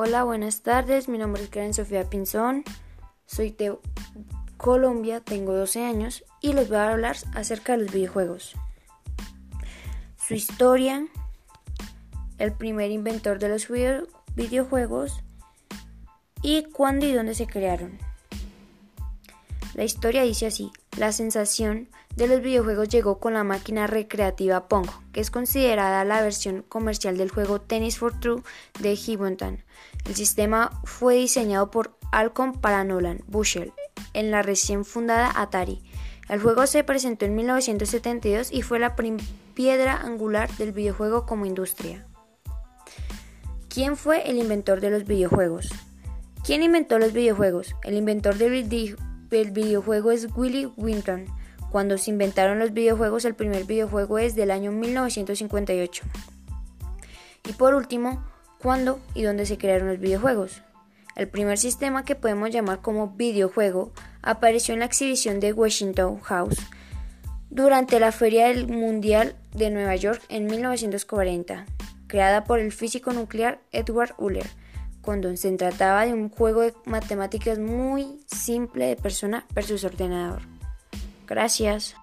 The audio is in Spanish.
Hola, buenas tardes. Mi nombre es Karen Sofía Pinzón. Soy de Colombia, tengo 12 años y les voy a hablar acerca de los videojuegos. Su historia, el primer inventor de los videojuegos y cuándo y dónde se crearon. La historia dice así, la sensación de los videojuegos llegó con la máquina recreativa Pong, que es considerada la versión comercial del juego Tennis for True de Gibbonton. El sistema fue diseñado por Alcon para Nolan Bushell en la recién fundada Atari. El juego se presentó en 1972 y fue la piedra angular del videojuego como industria. ¿Quién fue el inventor de los videojuegos? ¿Quién inventó los videojuegos? El inventor del videojuego es Willy Winton. Cuando se inventaron los videojuegos, el primer videojuego es del año 1958. Y por último, ¿cuándo y dónde se crearon los videojuegos? El primer sistema que podemos llamar como videojuego apareció en la exhibición de Washington House durante la Feria del Mundial de Nueva York en 1940, creada por el físico nuclear Edward Uller, cuando se trataba de un juego de matemáticas muy simple de persona versus ordenador. Gracias.